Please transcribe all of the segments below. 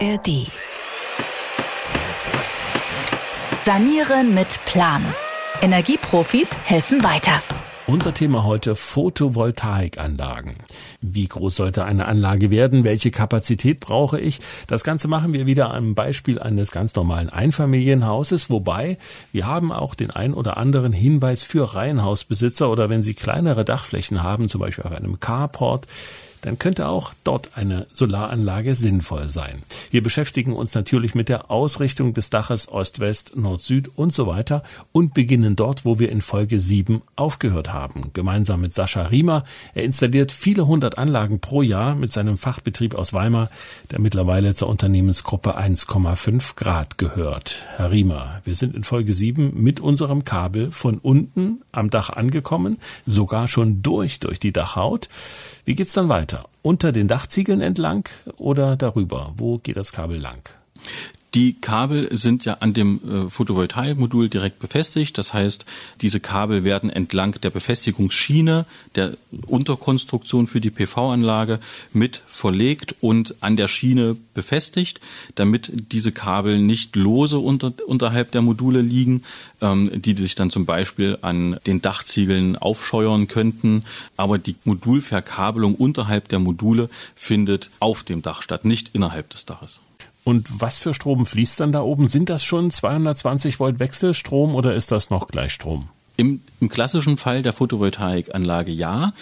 ARD. Sanieren mit Plan. Energieprofis helfen weiter. Unser Thema heute Photovoltaikanlagen. Wie groß sollte eine Anlage werden? Welche Kapazität brauche ich? Das Ganze machen wir wieder am Beispiel eines ganz normalen Einfamilienhauses, wobei wir haben auch den ein oder anderen Hinweis für Reihenhausbesitzer oder wenn sie kleinere Dachflächen haben, zum Beispiel auf einem Carport, dann könnte auch dort eine Solaranlage sinnvoll sein. Wir beschäftigen uns natürlich mit der Ausrichtung des Daches Ost-West, Nord-Süd und so weiter und beginnen dort, wo wir in Folge 7 aufgehört haben. Gemeinsam mit Sascha Riemer. Er installiert viele hundert Anlagen pro Jahr mit seinem Fachbetrieb aus Weimar, der mittlerweile zur Unternehmensgruppe 1,5 Grad gehört. Herr Riemer, wir sind in Folge 7 mit unserem Kabel von unten am Dach angekommen, sogar schon durch durch die Dachhaut. Wie geht's dann weiter? Unter den Dachziegeln entlang oder darüber? Wo geht das Kabel lang? Die Kabel sind ja an dem äh, Photovoltaikmodul direkt befestigt. Das heißt, diese Kabel werden entlang der Befestigungsschiene der Unterkonstruktion für die PV-Anlage mit verlegt und an der Schiene befestigt, damit diese Kabel nicht lose unter, unterhalb der Module liegen, ähm, die sich dann zum Beispiel an den Dachziegeln aufscheuern könnten. Aber die Modulverkabelung unterhalb der Module findet auf dem Dach statt, nicht innerhalb des Daches. Und was für Strom fließt dann da oben? Sind das schon 220 Volt Wechselstrom oder ist das noch Gleichstrom? Im, im klassischen Fall der Photovoltaikanlage ja.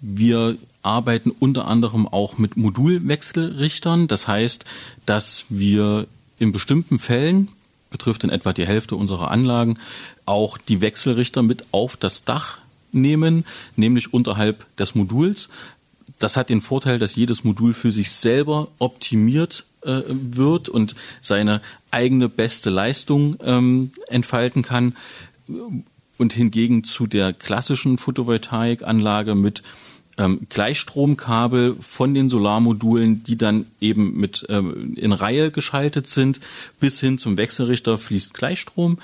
Wir arbeiten unter anderem auch mit Modulwechselrichtern. Das heißt, dass wir in bestimmten Fällen, betrifft in etwa die Hälfte unserer Anlagen, auch die Wechselrichter mit auf das Dach nehmen, nämlich unterhalb des Moduls. Das hat den Vorteil, dass jedes Modul für sich selber optimiert äh, wird und seine eigene beste Leistung ähm, entfalten kann. Und hingegen zu der klassischen Photovoltaikanlage mit ähm, Gleichstromkabel von den Solarmodulen, die dann eben mit ähm, in Reihe geschaltet sind, bis hin zum Wechselrichter fließt Gleichstrom.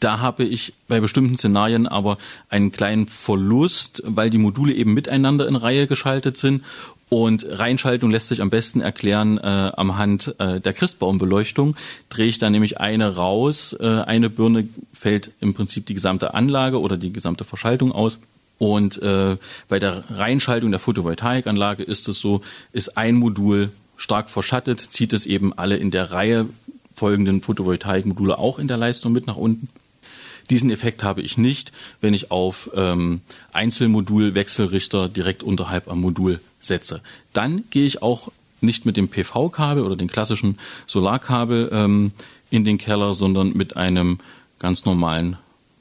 Da habe ich bei bestimmten Szenarien aber einen kleinen Verlust, weil die Module eben miteinander in Reihe geschaltet sind und Reinschaltung lässt sich am besten erklären äh, am Hand äh, der Christbaumbeleuchtung. Drehe ich da nämlich eine raus, äh, eine Birne fällt im Prinzip die gesamte Anlage oder die gesamte Verschaltung aus. Und äh, bei der Reinschaltung der Photovoltaikanlage ist es so, ist ein Modul stark verschattet, zieht es eben alle in der Reihe folgenden Photovoltaikmodule auch in der Leistung mit nach unten. Diesen Effekt habe ich nicht, wenn ich auf ähm, Einzelmodulwechselrichter direkt unterhalb am Modul setze. Dann gehe ich auch nicht mit dem PV-Kabel oder dem klassischen Solarkabel ähm, in den Keller, sondern mit einem ganz normalen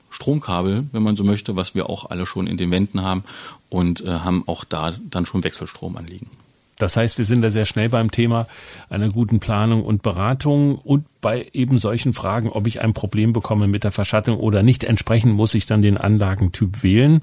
Stromkabel, wenn man so möchte, was wir auch alle schon in den Wänden haben und äh, haben auch da dann schon Wechselstrom anliegen. Das heißt, wir sind da sehr schnell beim Thema einer guten Planung und Beratung und bei eben solchen Fragen, ob ich ein Problem bekomme mit der Verschattung oder nicht. Entsprechend muss ich dann den Anlagentyp wählen.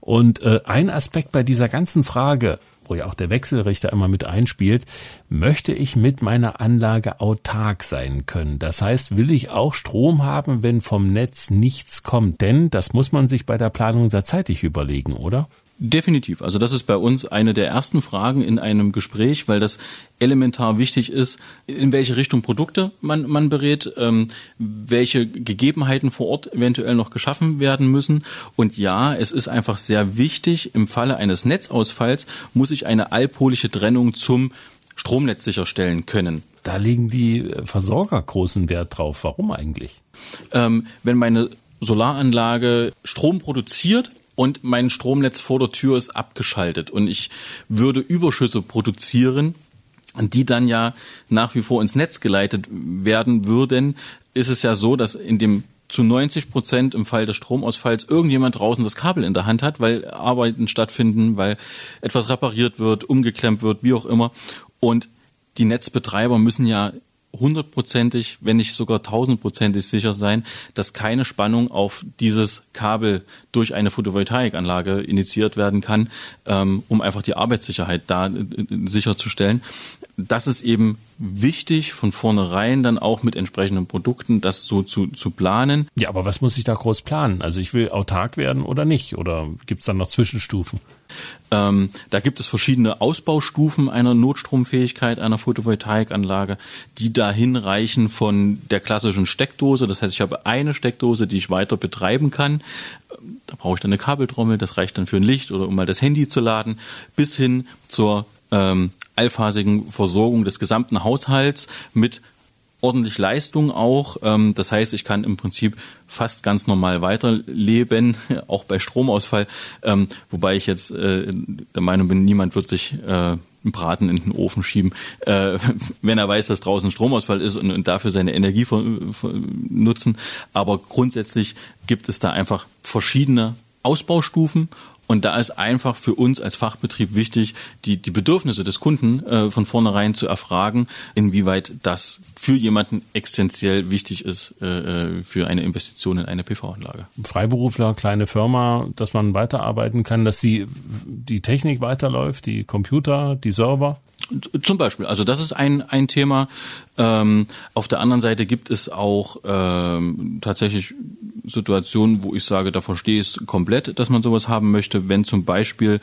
Und äh, ein Aspekt bei dieser ganzen Frage, wo ja auch der Wechselrichter immer mit einspielt, möchte ich mit meiner Anlage autark sein können. Das heißt, will ich auch Strom haben, wenn vom Netz nichts kommt? Denn das muss man sich bei der Planung sehr zeitig überlegen, oder? Definitiv. Also das ist bei uns eine der ersten Fragen in einem Gespräch, weil das elementar wichtig ist, in welche Richtung Produkte man, man berät, ähm, welche Gegebenheiten vor Ort eventuell noch geschaffen werden müssen. Und ja, es ist einfach sehr wichtig, im Falle eines Netzausfalls muss ich eine allpolische Trennung zum Stromnetz sicherstellen können. Da legen die Versorger großen Wert drauf. Warum eigentlich? Ähm, wenn meine Solaranlage Strom produziert, und mein Stromnetz vor der Tür ist abgeschaltet und ich würde Überschüsse produzieren, die dann ja nach wie vor ins Netz geleitet werden würden, ist es ja so, dass in dem zu 90 Prozent im Fall des Stromausfalls irgendjemand draußen das Kabel in der Hand hat, weil Arbeiten stattfinden, weil etwas repariert wird, umgeklemmt wird, wie auch immer. Und die Netzbetreiber müssen ja hundertprozentig, wenn nicht sogar tausendprozentig sicher sein, dass keine Spannung auf dieses Kabel durch eine Photovoltaikanlage initiiert werden kann, ähm, um einfach die Arbeitssicherheit da äh, sicherzustellen. Das ist eben wichtig, von vornherein dann auch mit entsprechenden Produkten das so zu, zu planen. Ja, aber was muss ich da groß planen? Also ich will autark werden oder nicht? Oder gibt es dann noch Zwischenstufen? Ähm, da gibt es verschiedene Ausbaustufen einer Notstromfähigkeit einer Photovoltaikanlage, die dahin reichen von der klassischen Steckdose. Das heißt, ich habe eine Steckdose, die ich weiter betreiben kann. Da brauche ich dann eine Kabeltrommel, das reicht dann für ein Licht oder um mal das Handy zu laden, bis hin zur ähm, allphasigen Versorgung des gesamten Haushalts mit ordentlich Leistung auch. Ähm, das heißt, ich kann im Prinzip fast ganz normal weiterleben, auch bei Stromausfall. Ähm, wobei ich jetzt äh, der Meinung bin, niemand wird sich äh, einen Braten in den Ofen schieben, äh, wenn er weiß, dass draußen Stromausfall ist und, und dafür seine Energie nutzen. Aber grundsätzlich gibt es da einfach verschiedene Ausbaustufen und da ist einfach für uns als Fachbetrieb wichtig, die, die Bedürfnisse des Kunden äh, von vornherein zu erfragen, inwieweit das für jemanden essentiell wichtig ist äh, äh für eine Investition in eine PV-Anlage. Freiberufler, kleine Firma, dass man weiterarbeiten kann, dass die, die Technik weiterläuft, die Computer, die Server? Zum Beispiel, also das ist ein, ein Thema. Ähm, auf der anderen Seite gibt es auch ähm, tatsächlich Situationen, wo ich sage, da verstehe ich es komplett, dass man sowas haben möchte, wenn zum Beispiel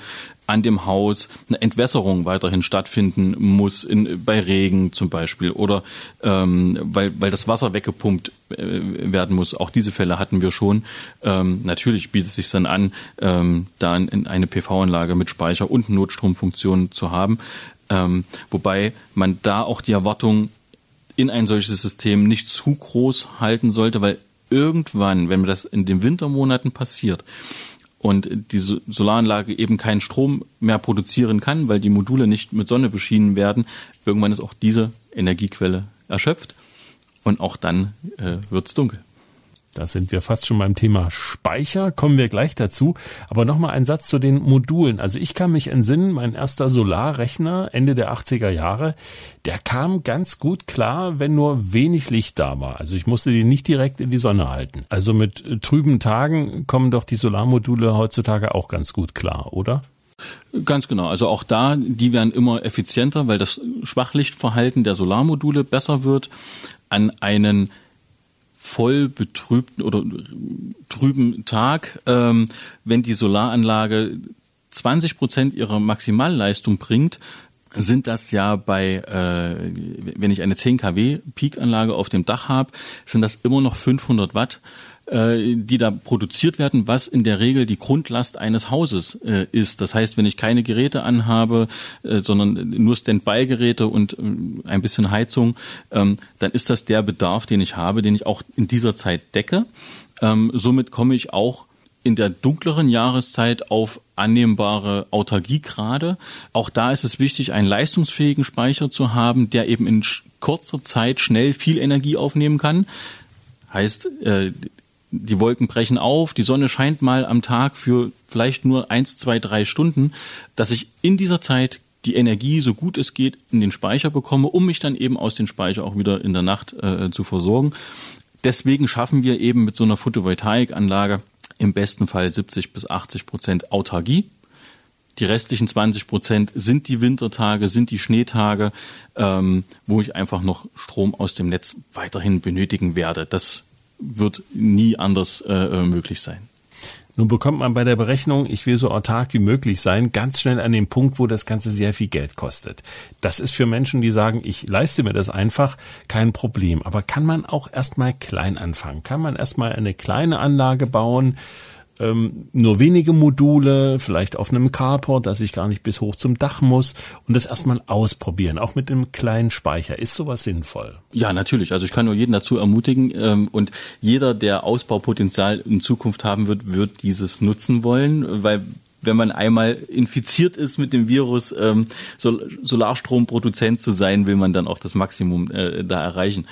an dem Haus eine Entwässerung weiterhin stattfinden muss, in, bei Regen zum Beispiel, oder ähm, weil, weil das Wasser weggepumpt äh, werden muss. Auch diese Fälle hatten wir schon. Ähm, natürlich bietet es sich dann an, ähm, da in eine PV-Anlage mit Speicher und Notstromfunktion zu haben. Ähm, wobei man da auch die Erwartung in ein solches System nicht zu groß halten sollte, weil irgendwann, wenn das in den Wintermonaten passiert und die Solaranlage eben keinen Strom mehr produzieren kann, weil die Module nicht mit Sonne beschienen werden, irgendwann ist auch diese Energiequelle erschöpft und auch dann äh, wird es dunkel. Da sind wir fast schon beim Thema Speicher, kommen wir gleich dazu. Aber nochmal ein Satz zu den Modulen. Also ich kann mich entsinnen, mein erster Solarrechner Ende der 80er Jahre, der kam ganz gut klar, wenn nur wenig Licht da war. Also ich musste den nicht direkt in die Sonne halten. Also mit trüben Tagen kommen doch die Solarmodule heutzutage auch ganz gut klar, oder? Ganz genau. Also auch da, die werden immer effizienter, weil das Schwachlichtverhalten der Solarmodule besser wird. An einen voll betrübten oder trüben Tag, ähm, wenn die Solaranlage 20 Prozent ihrer Maximalleistung bringt, sind das ja bei, äh, wenn ich eine 10 kW Peak-Anlage auf dem Dach habe, sind das immer noch 500 Watt äh, die da produziert werden, was in der Regel die Grundlast eines Hauses äh, ist. Das heißt, wenn ich keine Geräte anhabe, äh, sondern nur Standby-Geräte und äh, ein bisschen Heizung, ähm, dann ist das der Bedarf, den ich habe, den ich auch in dieser Zeit decke. Ähm, somit komme ich auch in der dunkleren Jahreszeit auf annehmbare Autarkiegrade. Auch da ist es wichtig, einen leistungsfähigen Speicher zu haben, der eben in kurzer Zeit schnell viel Energie aufnehmen kann. Heißt, äh, die Wolken brechen auf, die Sonne scheint mal am Tag für vielleicht nur eins, zwei, drei Stunden, dass ich in dieser Zeit die Energie so gut es geht in den Speicher bekomme, um mich dann eben aus dem Speicher auch wieder in der Nacht äh, zu versorgen. Deswegen schaffen wir eben mit so einer Photovoltaikanlage im besten Fall 70 bis 80 Prozent Autarkie. Die restlichen 20 Prozent sind die Wintertage, sind die Schneetage, ähm, wo ich einfach noch Strom aus dem Netz weiterhin benötigen werde. Das wird nie anders äh, äh, möglich sein. Nun bekommt man bei der Berechnung, ich will so autark wie möglich sein, ganz schnell an den Punkt, wo das Ganze sehr viel Geld kostet. Das ist für Menschen, die sagen, ich leiste mir das einfach, kein Problem. Aber kann man auch erstmal klein anfangen? Kann man erstmal eine kleine Anlage bauen? Ähm, nur wenige Module, vielleicht auf einem Carport, dass ich gar nicht bis hoch zum Dach muss und das erstmal ausprobieren, auch mit einem kleinen Speicher. Ist sowas sinnvoll? Ja, natürlich. Also ich kann nur jeden dazu ermutigen ähm, und jeder, der Ausbaupotenzial in Zukunft haben wird, wird dieses nutzen wollen, weil wenn man einmal infiziert ist mit dem Virus, ähm, Sol Solarstromproduzent zu sein, will man dann auch das Maximum äh, da erreichen.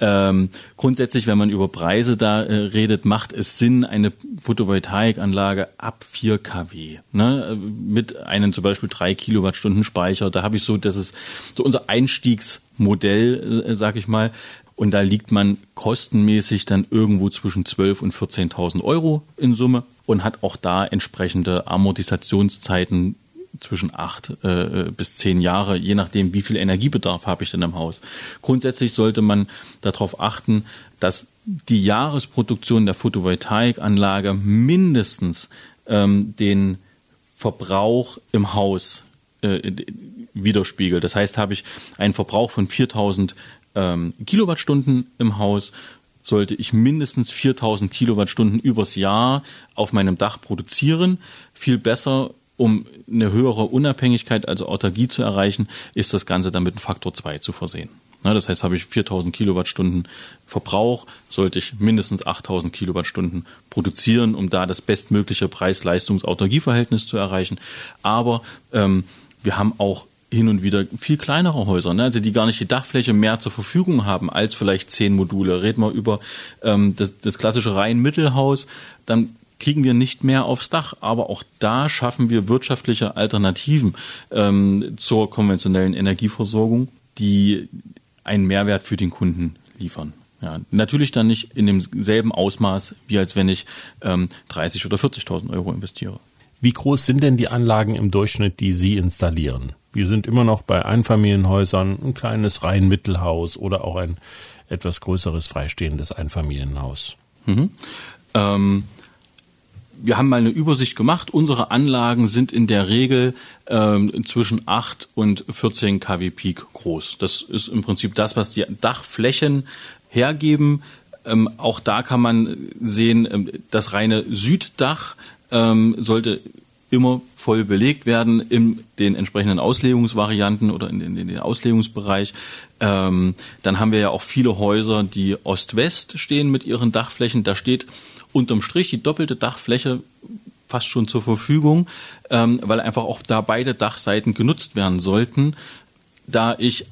Ähm, grundsätzlich, wenn man über Preise da äh, redet, macht es Sinn, eine Photovoltaikanlage ab 4 kW, ne, mit einem zum Beispiel 3 Kilowattstunden Speicher. Da habe ich so, das ist so unser Einstiegsmodell, äh, sag ich mal. Und da liegt man kostenmäßig dann irgendwo zwischen 12 und 14.000 Euro in Summe und hat auch da entsprechende Amortisationszeiten zwischen acht äh, bis zehn Jahre, je nachdem, wie viel Energiebedarf habe ich denn im Haus. Grundsätzlich sollte man darauf achten, dass die Jahresproduktion der Photovoltaikanlage mindestens ähm, den Verbrauch im Haus äh, widerspiegelt. Das heißt, habe ich einen Verbrauch von 4000 ähm, Kilowattstunden im Haus, sollte ich mindestens 4000 Kilowattstunden übers Jahr auf meinem Dach produzieren. Viel besser, um eine höhere Unabhängigkeit, also Autarkie zu erreichen, ist das Ganze dann mit einem Faktor 2 zu versehen. Das heißt, habe ich 4000 Kilowattstunden Verbrauch, sollte ich mindestens 8000 Kilowattstunden produzieren, um da das bestmögliche Preis-Leistungs-Autarkie-Verhältnis zu erreichen. Aber ähm, wir haben auch hin und wieder viel kleinere Häuser, ne? also die gar nicht die Dachfläche mehr zur Verfügung haben als vielleicht zehn Module. Reden wir über ähm, das, das klassische Reihenmittelhaus, dann kriegen wir nicht mehr aufs Dach. Aber auch da schaffen wir wirtschaftliche Alternativen ähm, zur konventionellen Energieversorgung, die einen Mehrwert für den Kunden liefern. Ja, natürlich dann nicht in demselben Ausmaß, wie als wenn ich ähm, 30 oder 40.000 Euro investiere. Wie groß sind denn die Anlagen im Durchschnitt, die Sie installieren? Wir sind immer noch bei Einfamilienhäusern, ein kleines Reihenmittelhaus oder auch ein etwas größeres freistehendes Einfamilienhaus. Mhm. Ähm, wir haben mal eine Übersicht gemacht. Unsere Anlagen sind in der Regel ähm, zwischen 8 und 14 kW Peak groß. Das ist im Prinzip das, was die Dachflächen hergeben. Ähm, auch da kann man sehen, ähm, das reine Süddach ähm, sollte immer voll belegt werden in den entsprechenden Auslegungsvarianten oder in den, in den Auslegungsbereich. Ähm, dann haben wir ja auch viele Häuser, die Ost-West stehen mit ihren Dachflächen. Da steht unterm Strich die doppelte Dachfläche fast schon zur Verfügung, ähm, weil einfach auch da beide Dachseiten genutzt werden sollten, da ich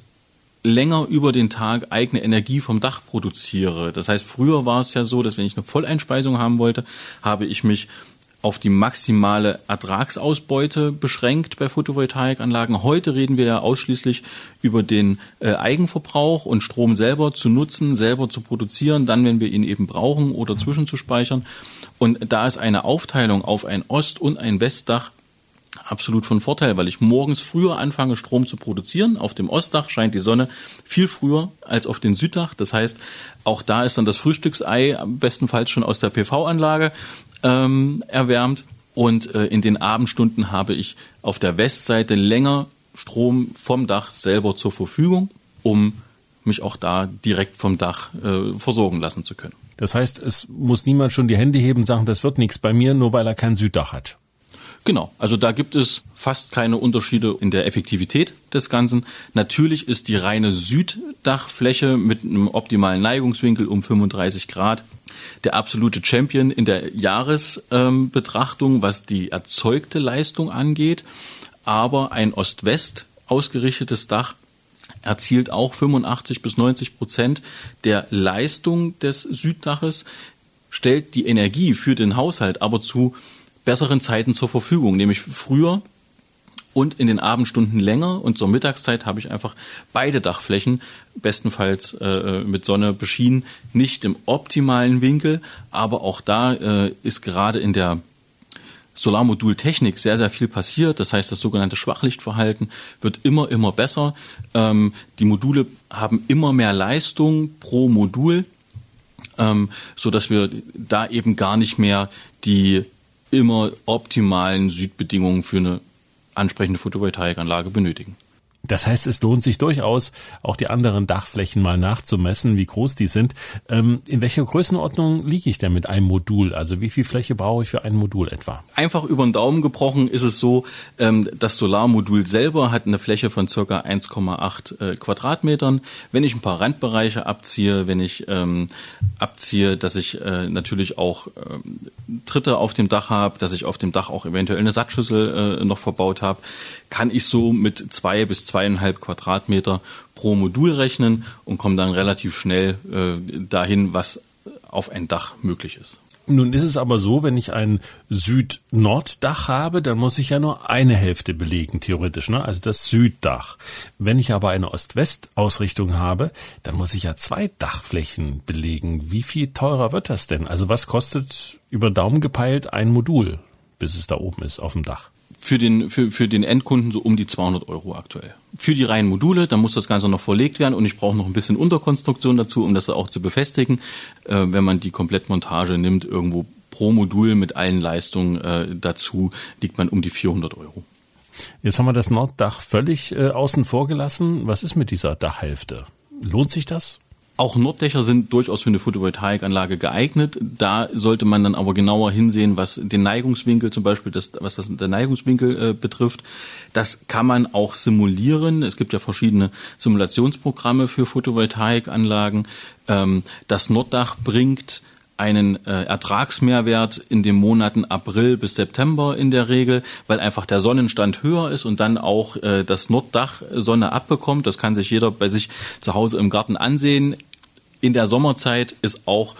länger über den Tag eigene Energie vom Dach produziere. Das heißt, früher war es ja so, dass wenn ich eine Volleinspeisung haben wollte, habe ich mich auf die maximale Ertragsausbeute beschränkt bei Photovoltaikanlagen. Heute reden wir ja ausschließlich über den äh, Eigenverbrauch und Strom selber zu nutzen, selber zu produzieren, dann, wenn wir ihn eben brauchen oder zwischenzuspeichern. Und da ist eine Aufteilung auf ein Ost- und ein Westdach absolut von Vorteil, weil ich morgens früher anfange, Strom zu produzieren. Auf dem Ostdach scheint die Sonne viel früher als auf dem Süddach. Das heißt, auch da ist dann das Frühstücksei bestenfalls schon aus der PV-Anlage ähm, erwärmt. Und äh, in den Abendstunden habe ich auf der Westseite länger Strom vom Dach selber zur Verfügung, um mich auch da direkt vom Dach äh, versorgen lassen zu können. Das heißt, es muss niemand schon die Hände heben und sagen, das wird nichts bei mir, nur weil er kein Süddach hat. Genau, also da gibt es fast keine Unterschiede in der Effektivität des Ganzen. Natürlich ist die reine Süddachfläche mit einem optimalen Neigungswinkel um 35 Grad der absolute Champion in der Jahresbetrachtung, ähm, was die erzeugte Leistung angeht. Aber ein Ost-West ausgerichtetes Dach erzielt auch 85 bis 90 Prozent der Leistung des Süddaches, stellt die Energie für den Haushalt aber zu besseren Zeiten zur Verfügung, nämlich früher und in den Abendstunden länger und zur Mittagszeit habe ich einfach beide Dachflächen bestenfalls äh, mit Sonne beschienen, nicht im optimalen Winkel, aber auch da äh, ist gerade in der Solarmodultechnik sehr, sehr viel passiert. Das heißt, das sogenannte Schwachlichtverhalten wird immer, immer besser. Ähm, die Module haben immer mehr Leistung pro Modul, ähm, so dass wir da eben gar nicht mehr die immer optimalen Südbedingungen für eine ansprechende Photovoltaikanlage benötigen. Das heißt, es lohnt sich durchaus, auch die anderen Dachflächen mal nachzumessen, wie groß die sind. Ähm, in welcher Größenordnung liege ich denn mit einem Modul? Also wie viel Fläche brauche ich für ein Modul etwa? Einfach über den Daumen gebrochen ist es so, ähm, das Solarmodul selber hat eine Fläche von circa 1,8 äh, Quadratmetern. Wenn ich ein paar Randbereiche abziehe, wenn ich ähm, abziehe, dass ich äh, natürlich auch ähm, Tritte auf dem Dach habe, dass ich auf dem Dach auch eventuell eine Satzschüssel äh, noch verbaut habe, kann ich so mit zwei bis zweieinhalb Quadratmeter pro Modul rechnen und komme dann relativ schnell äh, dahin, was auf ein Dach möglich ist. Nun ist es aber so, wenn ich ein Süd-Nord-Dach habe, dann muss ich ja nur eine Hälfte belegen, theoretisch, ne? also das Süddach. Wenn ich aber eine Ost-West-Ausrichtung habe, dann muss ich ja zwei Dachflächen belegen. Wie viel teurer wird das denn? Also was kostet über Daumen gepeilt ein Modul, bis es da oben ist auf dem Dach? Für den, für, für den Endkunden so um die 200 Euro aktuell. Für die reinen Module, da muss das Ganze noch verlegt werden und ich brauche noch ein bisschen Unterkonstruktion dazu, um das auch zu befestigen. Äh, wenn man die Komplettmontage nimmt, irgendwo pro Modul mit allen Leistungen äh, dazu, liegt man um die 400 Euro. Jetzt haben wir das Norddach völlig äh, außen vor gelassen. Was ist mit dieser Dachhälfte? Lohnt sich das? Auch Norddächer sind durchaus für eine Photovoltaikanlage geeignet. Da sollte man dann aber genauer hinsehen, was den Neigungswinkel zum Beispiel, das, was das der Neigungswinkel äh, betrifft. Das kann man auch simulieren. Es gibt ja verschiedene Simulationsprogramme für Photovoltaikanlagen. Ähm, das Norddach bringt einen äh, Ertragsmehrwert in den Monaten April bis September in der Regel, weil einfach der Sonnenstand höher ist und dann auch äh, das Norddach Sonne abbekommt. Das kann sich jeder bei sich zu Hause im Garten ansehen. In der Sommerzeit ist auch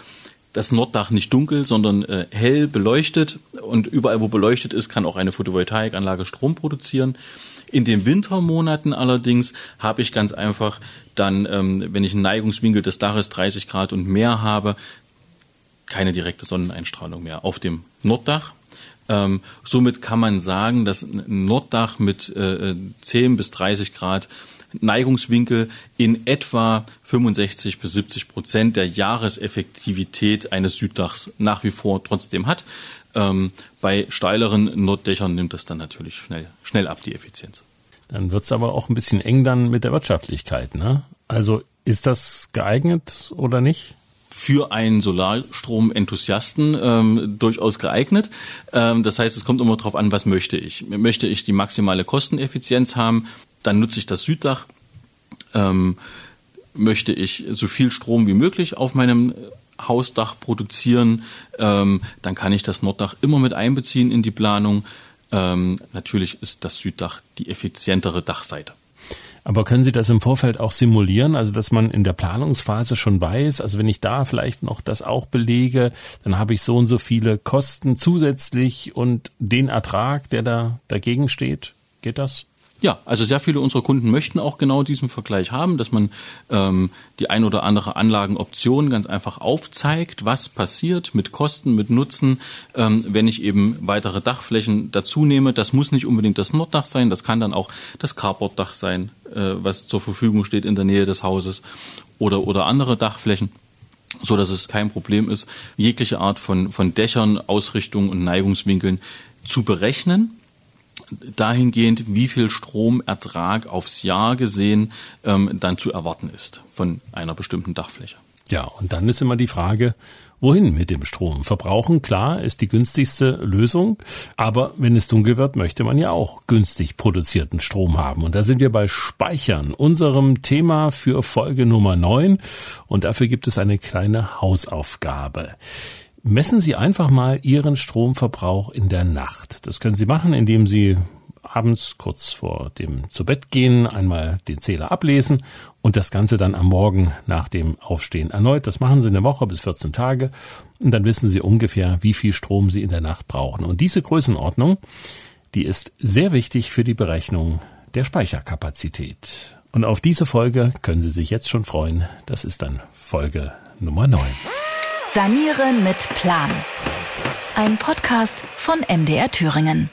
das Norddach nicht dunkel, sondern äh, hell beleuchtet und überall, wo beleuchtet ist, kann auch eine Photovoltaikanlage Strom produzieren. In den Wintermonaten allerdings habe ich ganz einfach dann, ähm, wenn ich einen Neigungswinkel des Daches 30 Grad und mehr habe, keine direkte Sonneneinstrahlung mehr auf dem Norddach. Ähm, somit kann man sagen, dass ein Norddach mit äh, 10 bis 30 Grad Neigungswinkel in etwa 65 bis 70 Prozent der Jahreseffektivität eines Süddachs nach wie vor trotzdem hat. Ähm, bei steileren Norddächern nimmt das dann natürlich schnell, schnell ab, die Effizienz. Dann wird's aber auch ein bisschen eng dann mit der Wirtschaftlichkeit. Ne? Also ist das geeignet oder nicht? für einen Solarstrom-Enthusiasten ähm, durchaus geeignet. Ähm, das heißt, es kommt immer darauf an, was möchte ich. Möchte ich die maximale Kosteneffizienz haben, dann nutze ich das Süddach. Ähm, möchte ich so viel Strom wie möglich auf meinem Hausdach produzieren, ähm, dann kann ich das Norddach immer mit einbeziehen in die Planung. Ähm, natürlich ist das Süddach die effizientere Dachseite. Aber können Sie das im Vorfeld auch simulieren, also dass man in der Planungsphase schon weiß, also wenn ich da vielleicht noch das auch belege, dann habe ich so und so viele Kosten zusätzlich und den Ertrag, der da dagegen steht? Geht das? Ja, also sehr viele unserer Kunden möchten auch genau diesen Vergleich haben, dass man ähm, die ein oder andere Anlagenoption ganz einfach aufzeigt, was passiert mit Kosten, mit Nutzen, ähm, wenn ich eben weitere Dachflächen dazu nehme. Das muss nicht unbedingt das Norddach sein, das kann dann auch das Carportdach sein, äh, was zur Verfügung steht in der Nähe des Hauses oder, oder andere Dachflächen so dass es kein Problem ist, jegliche Art von, von Dächern, Ausrichtungen und Neigungswinkeln zu berechnen dahingehend, wie viel Stromertrag aufs Jahr gesehen ähm, dann zu erwarten ist von einer bestimmten Dachfläche. Ja, und dann ist immer die Frage, wohin mit dem Strom? Verbrauchen, klar, ist die günstigste Lösung, aber wenn es dunkel wird, möchte man ja auch günstig produzierten Strom haben. Und da sind wir bei Speichern, unserem Thema für Folge Nummer 9. Und dafür gibt es eine kleine Hausaufgabe. Messen Sie einfach mal Ihren Stromverbrauch in der Nacht. Das können Sie machen, indem Sie abends kurz vor dem zu Bett gehen einmal den Zähler ablesen und das Ganze dann am Morgen nach dem Aufstehen erneut. Das machen Sie eine Woche bis 14 Tage und dann wissen Sie ungefähr, wie viel Strom Sie in der Nacht brauchen. Und diese Größenordnung, die ist sehr wichtig für die Berechnung der Speicherkapazität. Und auf diese Folge können Sie sich jetzt schon freuen. Das ist dann Folge Nummer 9. Sanieren mit Plan. Ein Podcast von MDR Thüringen.